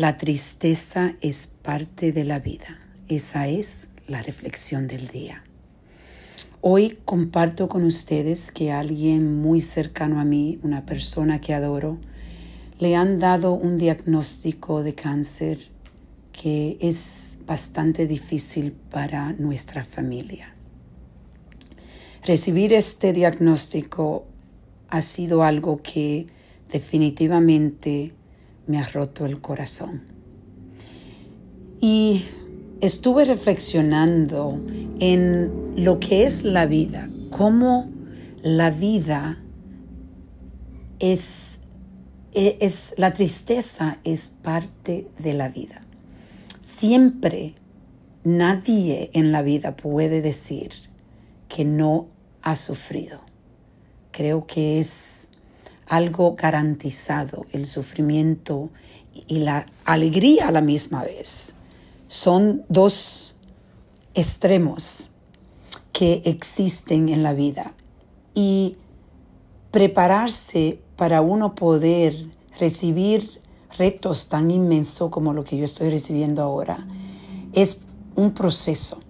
La tristeza es parte de la vida. Esa es la reflexión del día. Hoy comparto con ustedes que alguien muy cercano a mí, una persona que adoro, le han dado un diagnóstico de cáncer que es bastante difícil para nuestra familia. Recibir este diagnóstico ha sido algo que definitivamente me ha roto el corazón. Y estuve reflexionando en lo que es la vida, cómo la vida es, es, la tristeza es parte de la vida. Siempre nadie en la vida puede decir que no ha sufrido. Creo que es algo garantizado, el sufrimiento y la alegría a la misma vez. Son dos extremos que existen en la vida y prepararse para uno poder recibir retos tan inmensos como lo que yo estoy recibiendo ahora es un proceso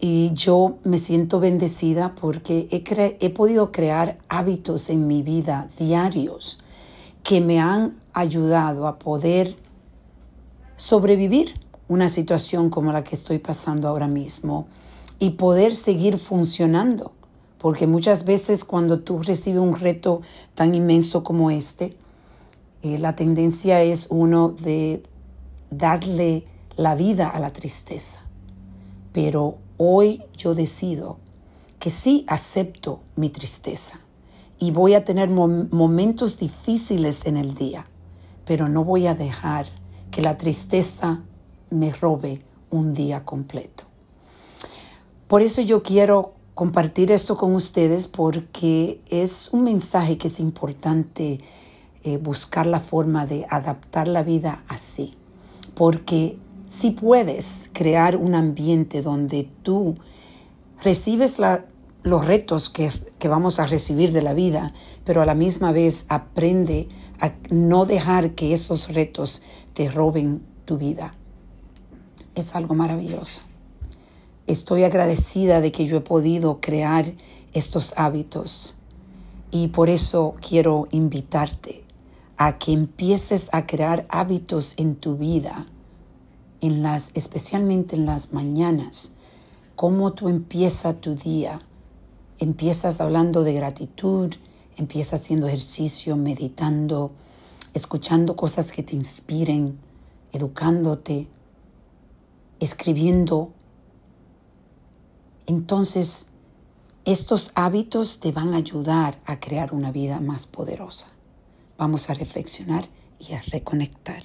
y yo me siento bendecida porque he, he, podido crear hábitos en mi vida diarios que me han ayudado a poder sobrevivir una situación como la que estoy pasando ahora mismo y poder seguir funcionando. Porque muchas veces cuando tú recibes un reto tan inmenso como este, eh, la tendencia es uno de darle la vida a la tristeza. Pero Hoy yo decido que sí acepto mi tristeza y voy a tener momentos difíciles en el día, pero no voy a dejar que la tristeza me robe un día completo. Por eso yo quiero compartir esto con ustedes porque es un mensaje que es importante eh, buscar la forma de adaptar la vida así, porque si puedes crear un ambiente donde tú recibes los retos que, que vamos a recibir de la vida, pero a la misma vez aprende a no dejar que esos retos te roben tu vida. Es algo maravilloso. Estoy agradecida de que yo he podido crear estos hábitos y por eso quiero invitarte a que empieces a crear hábitos en tu vida en las, especialmente en las mañanas, cómo tú empiezas tu día. Empiezas hablando de gratitud, empiezas haciendo ejercicio, meditando, escuchando cosas que te inspiren, educándote, escribiendo. Entonces, estos hábitos te van a ayudar a crear una vida más poderosa. Vamos a reflexionar y a reconectar.